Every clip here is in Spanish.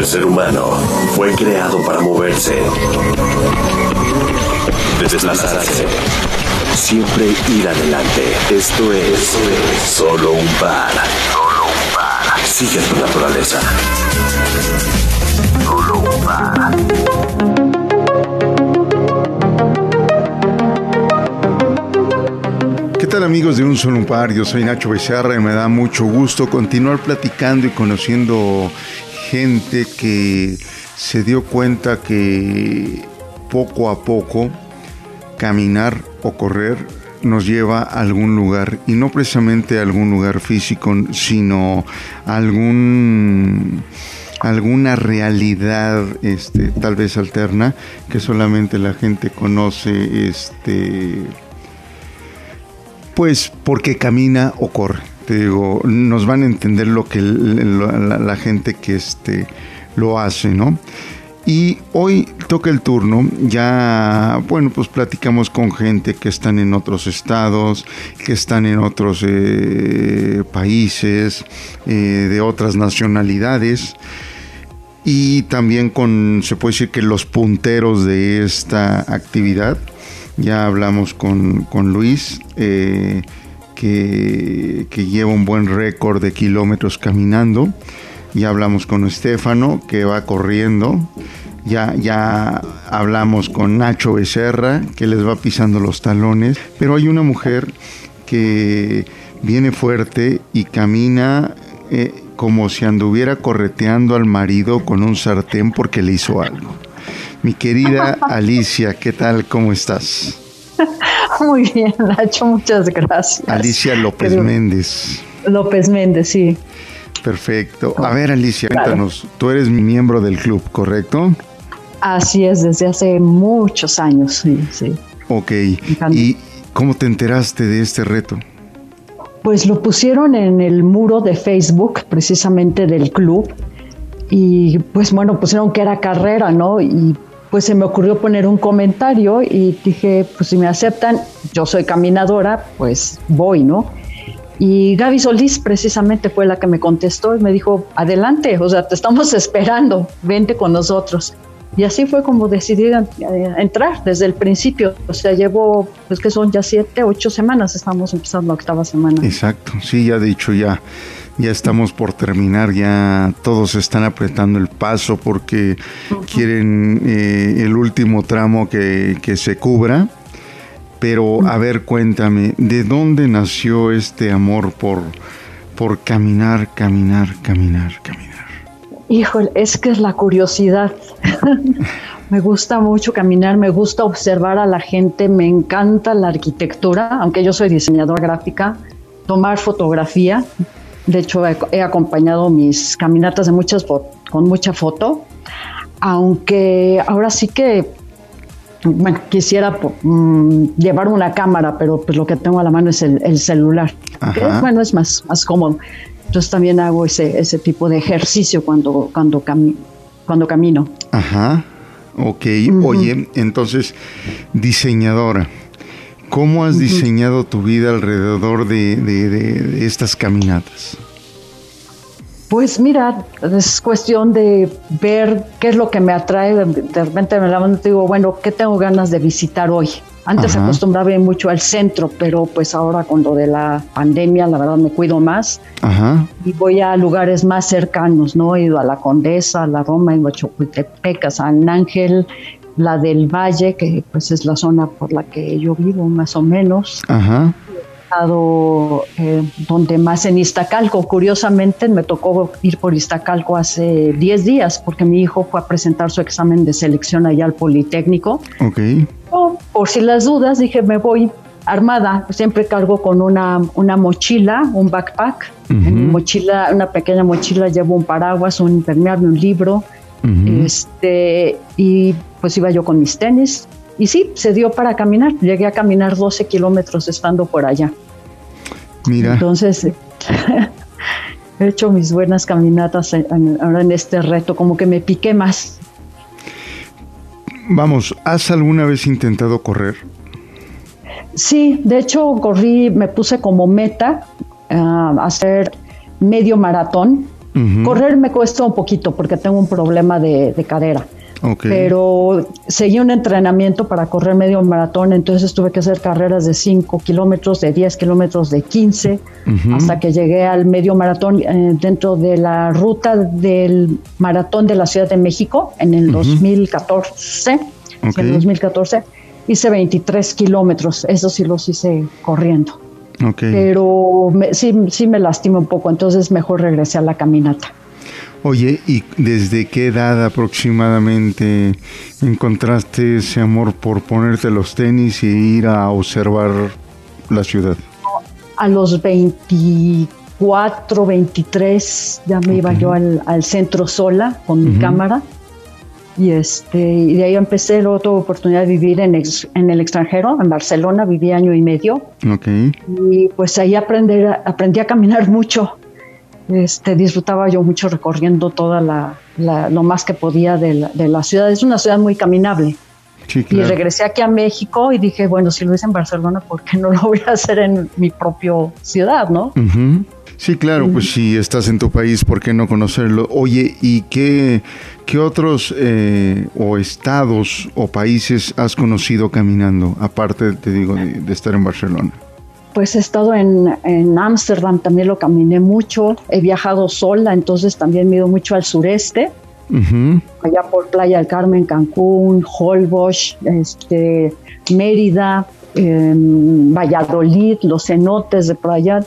El ser humano fue creado para moverse, desplazarse, siempre ir adelante. Esto es, solo un par. Solo un par. Sigue tu naturaleza. Solo un par. ¿Qué tal amigos de Un Solo Par? Yo soy Nacho Becerra y me da mucho gusto continuar platicando y conociendo gente que se dio cuenta que poco a poco caminar o correr nos lleva a algún lugar y no precisamente a algún lugar físico, sino a algún alguna realidad este tal vez alterna que solamente la gente conoce este pues porque camina o corre. Te digo, nos van a entender lo que la, gente que este lo hace, ¿no? Y hoy toca el turno, ya, bueno, pues platicamos con gente que están en otros estados, que están en otros eh, países, eh, de otras nacionalidades, y también con, se puede decir que los punteros de esta actividad. Ya hablamos con, con Luis, eh, que, que lleva un buen récord de kilómetros caminando. Ya hablamos con Estefano, que va corriendo. Ya, ya hablamos con Nacho Becerra, que les va pisando los talones. Pero hay una mujer que viene fuerte y camina eh, como si anduviera correteando al marido con un sartén porque le hizo algo. Mi querida Alicia, ¿qué tal? ¿Cómo estás? Muy bien, Nacho, muchas gracias. Alicia López Pero- Méndez. López Méndez, sí. Perfecto. A ver, Alicia, Claro. cuéntanos. Tú eres miembro del club, ¿correcto? Así es, desde hace muchos años, sí, sí. Ok. ¿Y cómo te enteraste de este reto? Pues lo pusieron en el muro de Facebook, precisamente del club, y pues bueno, pusieron que era carrera, ¿no? Y pues se me ocurrió poner un comentario y dije, pues si me aceptan, yo soy caminadora, pues voy, ¿no? Y Gaby Solís precisamente fue la que me contestó y me dijo, adelante, o sea, te estamos esperando, vente con nosotros. Y así fue como decidí eh, entrar desde el principio. O sea, llevo, pues que son ya siete, ocho semanas, estamos empezando la octava semana. Exacto. Sí, ya dicho, ya, ya estamos por terminar. Ya todos están apretando el paso porque quieren eh, el último tramo que, que se cubra. Pero, a ver, cuéntame, ¿de dónde nació este amor por, por caminar, caminar, caminar, caminar? Híjole, es que es la curiosidad. me gusta mucho caminar, me gusta observar a la gente, me encanta la arquitectura, aunque yo soy diseñadora gráfica, tomar fotografía. De hecho, he, he acompañado mis caminatas de muchas con mucha foto, aunque ahora sí que bueno, quisiera mm, llevar una cámara, pero pues lo que tengo a la mano es el, el celular. que, bueno, es más, más cómodo. Entonces también hago ese, ese tipo de ejercicio cuando, cuando, cami- cuando camino. Ajá, ok. Oye, entonces, diseñadora, ¿cómo has diseñado tu vida alrededor de, de- de- estas caminatas? Pues mira, es cuestión de ver qué es lo que me atrae. De, repente me levanto y digo, bueno, ¿qué tengo ganas de visitar hoy? Antes Ajá. acostumbraba ir mucho al centro, pero pues ahora con lo de la pandemia, la verdad me cuido más Ajá, y voy a lugares más cercanos, ¿no? He ido a la Condesa, a la Roma, he ido a Chapultepec, a San Ángel, la del Valle, que pues es la zona por la que yo vivo más o menos. ajá, estado eh, donde más en Iztacalco. Curiosamente me tocó ir por Iztacalco hace 10 días porque mi hijo fue a presentar su examen de selección allá al Politécnico. ok, por si las dudas, dije, me voy armada. Siempre cargo con una, una mochila, un backpack. En mi mochila, una pequeña mochila, llevo un paraguas, un impermeable, un libro. Este, y pues iba yo con mis tenis. Y sí, se dio para caminar. Llegué a caminar 12 kilómetros estando por allá. mira, Entonces, he hecho mis buenas caminatas en- en- ahora en este reto, como que me piqué más. vamos, ¿has alguna vez intentado correr? Sí, de hecho corrí, me puse como meta ah, hacer medio maratón Correr me cuesta un poquito porque tengo un problema de, cadera. Pero seguí un entrenamiento para correr medio maratón, entonces tuve que hacer carreras de 5 kilómetros, de 10 kilómetros, de 15, hasta que llegué al medio maratón eh, dentro de la ruta del maratón de la Ciudad de México en el 2014. En el 2014 hice 23 kilómetros, eso sí los hice corriendo. Pero sí, sí me lastima un poco, entonces mejor regresé a la caminata. Oye, ¿y desde qué edad aproximadamente encontraste ese amor por ponerte los tenis y ir a observar la ciudad? A los 24, 23 ya me iba yo al, centro sola con mi cámara y, este, y de ahí empecé, luego tuve oportunidad de vivir en, en el extranjero, en Barcelona, viví año y medio. Okay. Y pues ahí aprender, aprendí a caminar mucho. Este, disfrutaba yo mucho recorriendo toda la, lo más que podía de la, de la, ciudad. Es una ciudad muy caminable. Sí, claro. Y regresé aquí a México y dije, bueno, si lo hice en Barcelona, ¿por qué no lo voy a hacer en mi propia ciudad, no? Sí, claro, pues si estás en tu país, ¿por qué no conocerlo? Oye, ¿y qué, qué otros eh, o estados o países has conocido caminando, aparte, te digo, de, estar en Barcelona? Pues he estado en Ámsterdam, también lo caminé mucho, he viajado sola, entonces también me he ido mucho al sureste, allá por Playa del Carmen, Cancún, Holbox, este, Mérida, em, Valladolid, los cenotes de por allá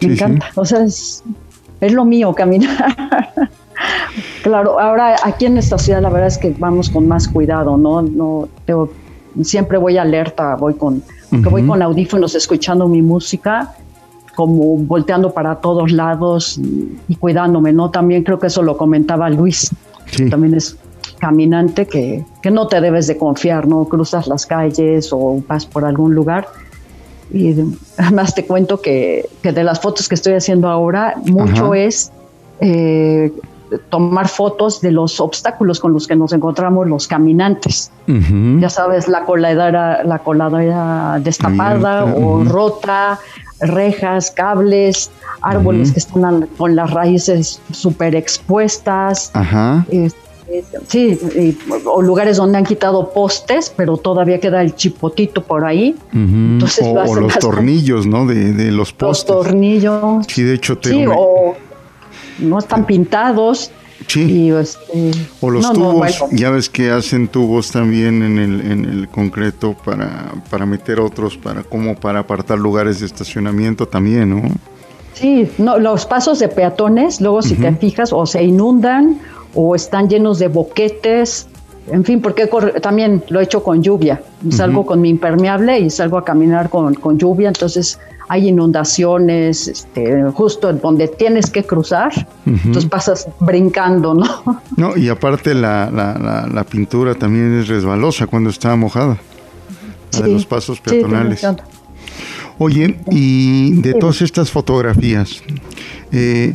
me encanta. O sea, es, lo mío caminar. claro, ahora aquí en esta ciudad la verdad es que vamos con más cuidado, ¿no? no siempre voy alerta, voy con, voy con audífonos escuchando mi música, como volteando para todos lados y, cuidándome, ¿no? También creo que eso lo comentaba Luis, también es caminante que, que no te debes de confiar, ¿no? Cruzas las calles o vas por algún lugar y además te cuento que, de las fotos que estoy haciendo ahora, mucho es eh, tomar fotos de los obstáculos con los que nos encontramos los caminantes. Ya sabes, la coladera, la coladera destapada o rota, rejas, cables, árboles que están con las raíces súper expuestas. Este, sí, o lugares donde han quitado postes, pero todavía queda el chipotito por ahí. Entonces, o, los tornillos, ¿no? De, los postes. Los tornillos. Sí, de hecho, te sí, o no están pintados. Sí. Este, o los tubos, ya ves que hacen tubos también en el, en el concreto para, para meter otros, para como para apartar lugares de estacionamiento también, ¿no? Sí, no, los pasos de peatones, luego si te fijas, o se inundan o están llenos de boquetes, en fin, porque también lo he hecho con lluvia. Salgo con mi impermeable y salgo a caminar con, lluvia, entonces hay inundaciones, este, justo donde tienes que cruzar, entonces pasas brincando, ¿no? No, y aparte la, la, pintura también es resbalosa cuando está mojada, de los pasos peatonales. Oye, y de todas estas fotografías, eh,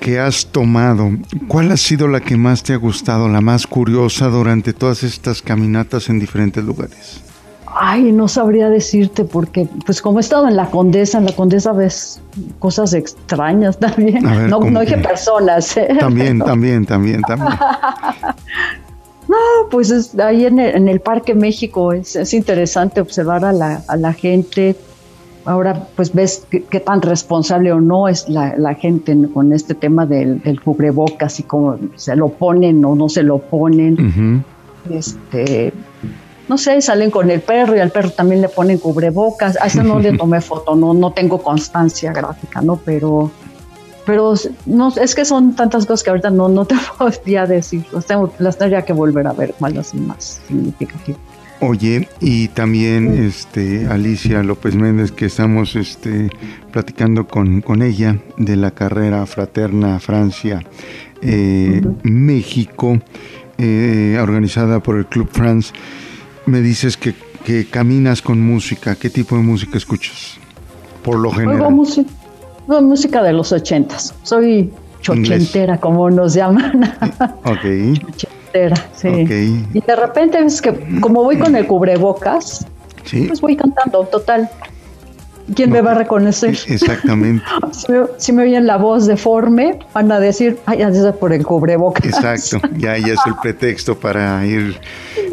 que has tomado, ¿cuál ha sido la que más te ha gustado, la más curiosa durante todas estas caminatas en diferentes lugares? Ay, no sabría decirte porque, pues como he estado en la Condesa, en la Condesa ves cosas extrañas también. no, no dije personas. ¿eh? También, también, también, también. no, pues ahí en el, Parque México es, es interesante observar a la, a la gente, ahora pues ves qué, tan responsable o no es la, gente con este tema del, cubrebocas y cómo se lo ponen o no se lo ponen. Este, no sé, salen con el perro y al perro también le ponen cubrebocas. A no le tomé foto, no, no tengo constancia gráfica, ¿no? Pero, pero no, es que son tantas cosas que ahorita no, no te podría decir. Las, tengo, las tendría que volver a ver cuál es más significativo. Oye, y también este Alicia López Méndez, que estamos este, platicando con, con ella de la carrera fraterna Francia eh, México, eh, organizada por el Club France. Me dices que, que, caminas con música. ¿Qué tipo de música escuchas? Por lo general. Música, música de los ochentas. Soy chochentera, como nos llaman. ok. sí. Y de repente es que como voy con el cubrebocas, pues voy cantando, total. ¿quién me va a reconocer? Exactamente. si, me, oyen la voz deforme, van a decir, ay, ya es por el cubrebocas. Exacto, ya, ya es el pretexto para ir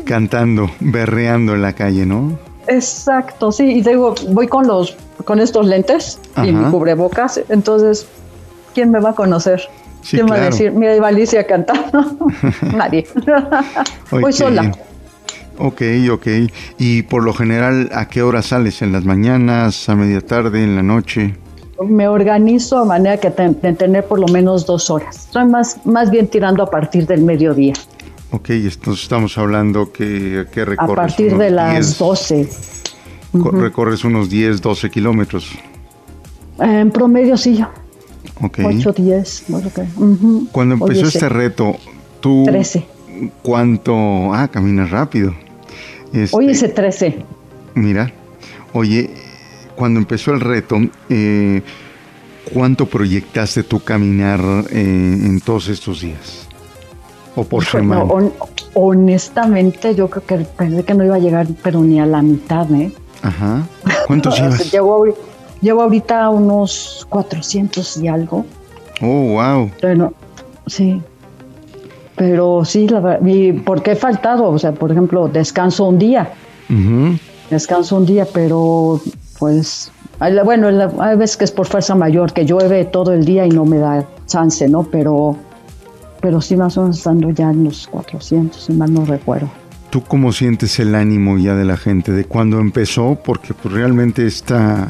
cantando, berreando en la calle, ¿no? Exacto, sí, y digo, voy con los, con estos lentes y mi cubrebocas, entonces, ¿quién me va a conocer? ¿Quién va a decir, mira, iba Alicia cantando? Nadie. voy sola. Ok, ok. Y por lo general, ¿a qué hora sales? ¿En las mañanas, a media tarde, en la noche? Me organizo a manera que de tener por lo menos dos horas. Estoy más, más bien tirando a partir del mediodía. Ok, entonces estamos hablando que, que recorres. A partir de las 12. Recorres unos 10, 12 kilómetros. En promedio sí. Ok. 8, 10. Cuando empezó este reto, tú... 13. ¿Cuánto? Ah, caminas rápido. Este, Hoy hice 13. Mira, oye, cuando empezó el reto, eh, ¿cuánto proyectaste tú caminar eh, en todos estos días? ¿O por semana? honestamente, yo creo que pensé que no iba a llegar, pero ni a la mitad, ¿eh? Ajá. ¿Cuántos llevas? Llevo, ahorita unos 400 y algo. Oh, wow. Bueno, sí. Pero sí, la, y ¿por qué he faltado? O sea, por ejemplo, descanso un día. Descanso un día, pero pues, bueno, hay veces que es por fuerza mayor, que llueve todo el día y no me da chance, ¿no? Pero, pero sí más o menos estando ya en los 400, si mal no recuerdo. ¿Tú cómo sientes el ánimo ya de la gente de cuando empezó? Porque pues realmente esta,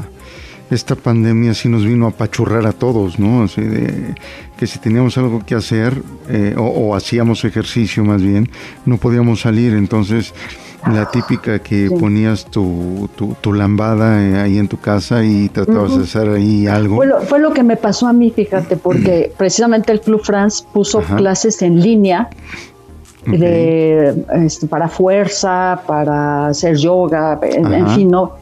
esta pandemia sí nos vino a pachurrar a todos, ¿no? Así de, que si teníamos algo que hacer eh, o, hacíamos ejercicio más bien, no podíamos salir. Entonces, la típica que ponías tu, tu, lambada eh, ahí en tu casa y tratabas de hacer ahí algo. Fue lo, que me pasó a mí, fíjate, porque precisamente el Club France puso clases en línea. De, este, para fuerza, para hacer yoga, en fin, no,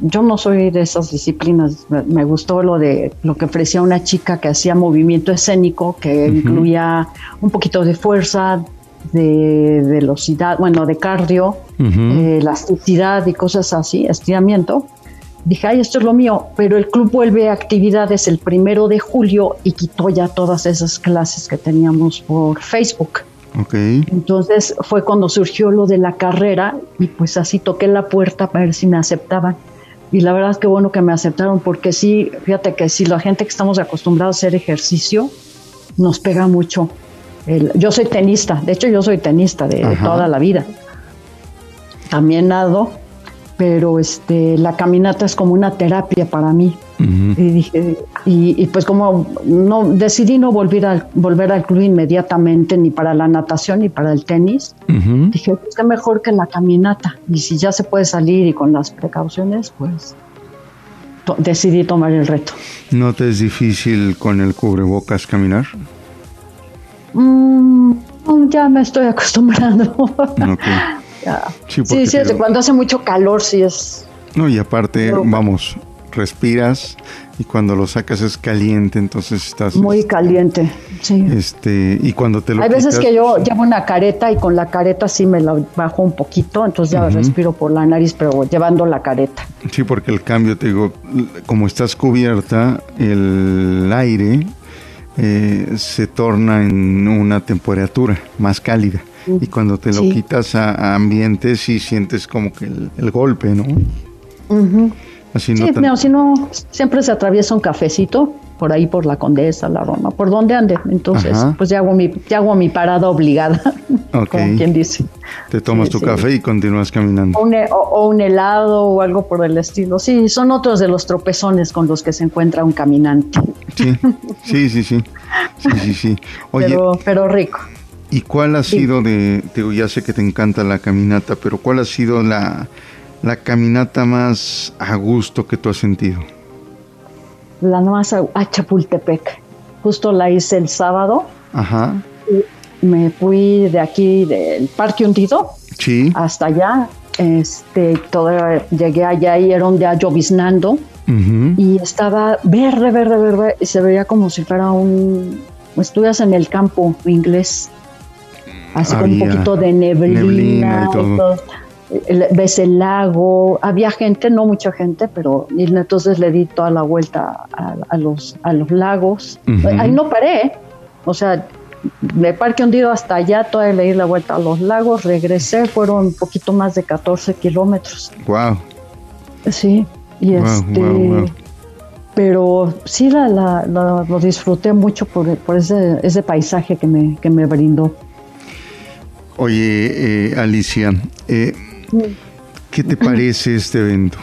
yo no soy de esas disciplinas. Me, gustó lo de lo que ofrecía una chica que hacía movimiento escénico, que incluía un poquito de fuerza, de velocidad, bueno, de cardio, eh, elasticidad y cosas así, estiramiento. Dije, ay, esto es lo mío, pero el club vuelve a actividades el primero de julio y quitó ya todas esas clases que teníamos por Facebook. Entonces fue cuando surgió lo de la carrera y pues así toqué la puerta para ver si me aceptaban. Y la verdad es que bueno que me aceptaron porque sí, fíjate que si la gente que estamos acostumbrados a hacer ejercicio, nos pega mucho. yo soy tenista, de hecho yo soy tenista de toda la vida. También nado, pero este, la caminata es como una terapia para mí. Y dije, y, pues como no decidí no volver al, volver al club inmediatamente, ni para la natación ni para el tenis, dije, pues qué mejor que la caminata. Y si ya se puede salir y con las precauciones, pues decidí tomar el reto. ¿No te es difícil con el cubrebocas caminar? Mm, ya me estoy acostumbrando. Sí, sí, sí cuando hace mucho calor sí es... No, y aparte, vamos, respiras y cuando lo sacas es caliente, entonces estás... Muy caliente, sí. Este, y cuando te lo Hay veces que yo llevo una careta y con la careta sí me la bajo un poquito, entonces ya respiro por la nariz, pero llevando la careta. Sí, porque el cambio, te digo, como estás cubierta, el aire eh, se torna en una temperatura más cálida. Y cuando te lo quitas a, ambiente, sí sientes como que el, golpe, ¿no? Así no, sí, no, si no, siempre se atraviesa un cafecito por ahí por la Condesa, la Roma, por donde ande. Entonces, pues ya hago mi, ya hago mi parada obligada, como quien dice. Te tomas tu café y continúas caminando. O un, helado o algo por el estilo. Sí, son otros de los tropezones con los que se encuentra un caminante. Sí, sí, sí, sí. sí, sí, Oye, pero, rico. ¿Y cuál ha sido de, ya sé que te encanta la caminata, pero cuál ha sido la, la caminata más a gusto que tú has sentido? La más a, Chapultepec. Justo la hice el sábado. Ajá. me fui de aquí del Parque Hundido sí. hasta allá. Este, todo, llegué allá y era un día lloviznando y estaba verde, verde, verde y se veía como si fuera un estuvieras en el campo inglés así con un poquito de neblina, y todo. Ves el lago, había gente, no mucha gente, pero entonces le di toda la vuelta a, los, a los lagos. Ahí no paré, o sea, me parque hundido hasta allá, todavía le di la vuelta a los lagos, regresé, fueron un poquito más de 14 kilómetros. Wow. Sí, y este... Pero sí la, la, lo disfruté mucho por, por ese, ese paisaje que me, que me brindó. Oye, eh, Alicia, eh, ¿qué te parece este evento?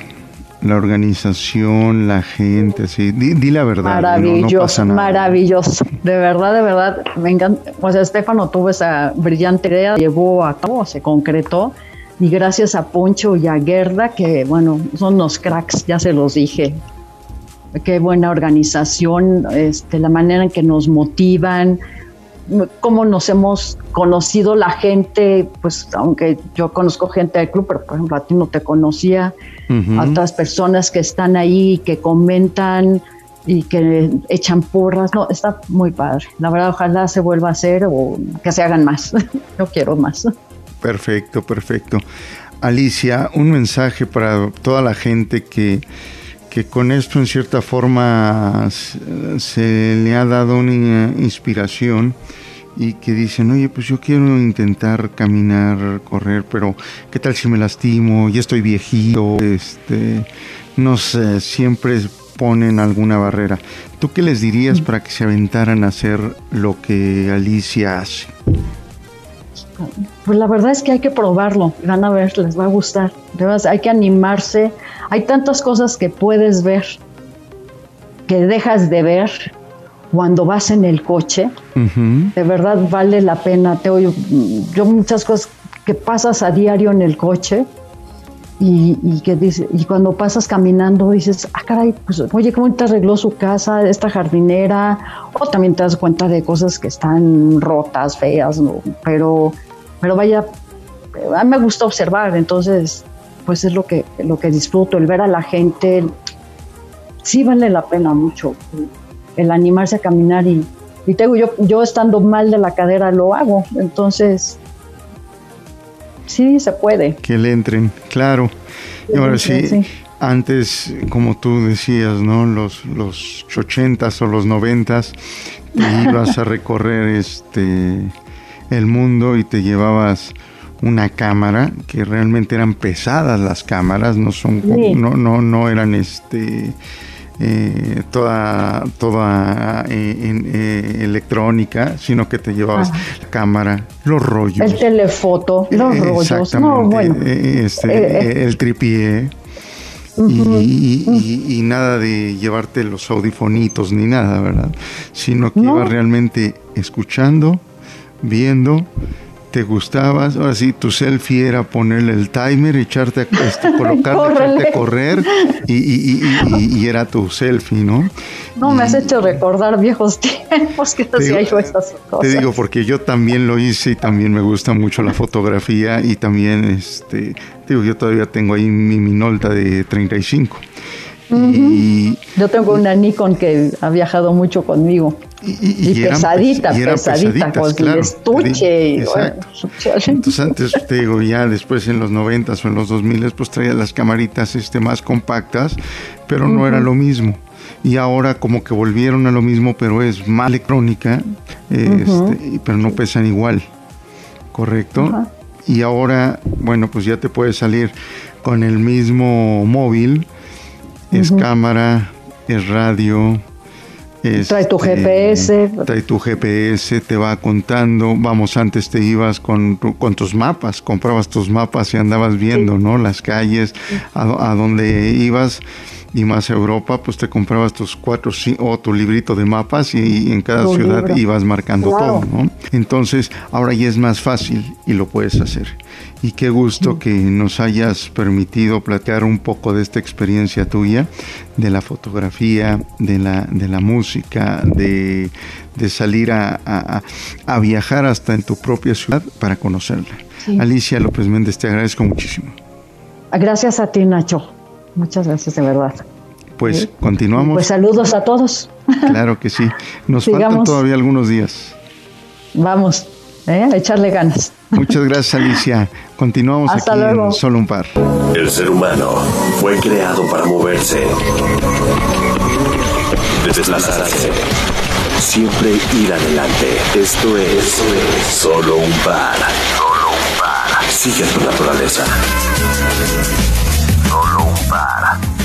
La organización, la gente, así. Di, la verdad. Maravilloso, maravilloso. De verdad, de verdad. Me encanta. O sea, Estefano tuvo esa brillante idea, llevó a cabo, se concretó. Y gracias a Poncho y a Gerda, que bueno, son unos cracks, ya se los dije. Qué buena organización, este, la manera en que nos motivan, cómo nos hemos conocido la gente, pues aunque yo conozco gente del club, pero por ejemplo a ti no te conocía, a otras personas que están ahí, que comentan y que echan porras, no, está muy padre. La verdad, ojalá se vuelva a hacer o que se hagan más. yo quiero más. Perfecto, perfecto. Alicia, un mensaje para toda la gente que que con esto en cierta forma se le ha dado una inspiración y que dicen, oye, pues yo quiero intentar caminar, correr, pero ¿qué tal si me lastimo? Ya estoy viejito, este, no sé, siempre ponen alguna barrera. ¿Tú qué les dirías para que se aventaran a hacer lo que Alicia hace? Pues la verdad es que hay que probarlo, van a ver, les va a gustar. hay que animarse. Hay tantas cosas que puedes ver que dejas de ver cuando vas en el coche. De verdad vale la pena. Te oyo, yo muchas cosas que pasas a diario en el coche y, que dice, y cuando pasas caminando dices, ah, caray, pues oye, ¿cómo te arregló su casa, esta jardinera? O también te das cuenta de cosas que están rotas, feas, ¿no? Pero pero vaya, a mí me gusta observar, entonces pues es lo que, lo que disfruto, el ver a la gente, sí vale la pena mucho el animarse a caminar y, y tengo yo, yo estando mal de la cadera lo hago, entonces sí se puede. Que le entren, claro. Y ahora sí, antes, como tú decías, ¿no? Los, los 80 o los 90 ibas a recorrer este el mundo y te llevabas una cámara que realmente eran pesadas las cámaras no son no no no eran este eh, toda toda eh, eh, electrónica sino que te llevabas la cámara los rollos. El telefoto los rollos. No, este, el tripié. Y, nada de llevarte los audifonitos ni nada, ¿verdad? Sino que ibas realmente escuchando, viendo, te gustabas, ahora sí, tu selfie era ponerle el timer, echarte, este, colocarte, a correr y, era tu selfie, ¿no? No, me has hecho recordar viejos tiempos que hacía yo esas cosas. Te digo, porque yo también lo hice y también me gusta mucho la fotografía y también, este, digo, yo todavía tengo ahí mi Minolta de 35. Y, yo tengo una Nikon que ha viajado mucho conmigo. Y, pesadita, pesadita, con el estuche. Entonces antes te digo, ya después en los 90 o en los 2000 pues traía las camaritas este, más compactas, pero no era lo mismo. Y ahora como que volvieron a lo mismo, pero es más electrónica, este, pero no pesan igual, ¿correcto? Y ahora, bueno, pues ya te puedes salir con el mismo móvil, es cámara, es radio, trae tu este, GPS. Trae tu GPS, te va contando. Vamos, antes te ibas con, con tus mapas, comprabas tus mapas y andabas viendo, ¿no? Las calles, a, a dónde ibas y más Europa, pues te comprabas tus cuatro o tu librito de mapas y, en cada ciudad ibas marcando todo, ¿no? Entonces, ahora ya es más fácil y lo puedes hacer. Y qué gusto que nos hayas permitido platear un poco de esta experiencia tuya, de la fotografía, de la, de la música, de, salir a, viajar hasta en tu propia ciudad para conocerla. Alicia López Méndez, te agradezco muchísimo. Gracias a ti, Nacho. Muchas gracias, de verdad. Pues continuamos. Pues saludos a todos. Claro que sí. Nos faltan todavía algunos días. Vamos. ¿eh? a echarle ganas. Muchas gracias, Alicia. Continuamos aquí en Solo un Par. El ser humano fue creado para moverse, desplazarse, siempre ir adelante. Esto es, Solo un Par. Solo un Par. Sigue tu naturaleza. parar.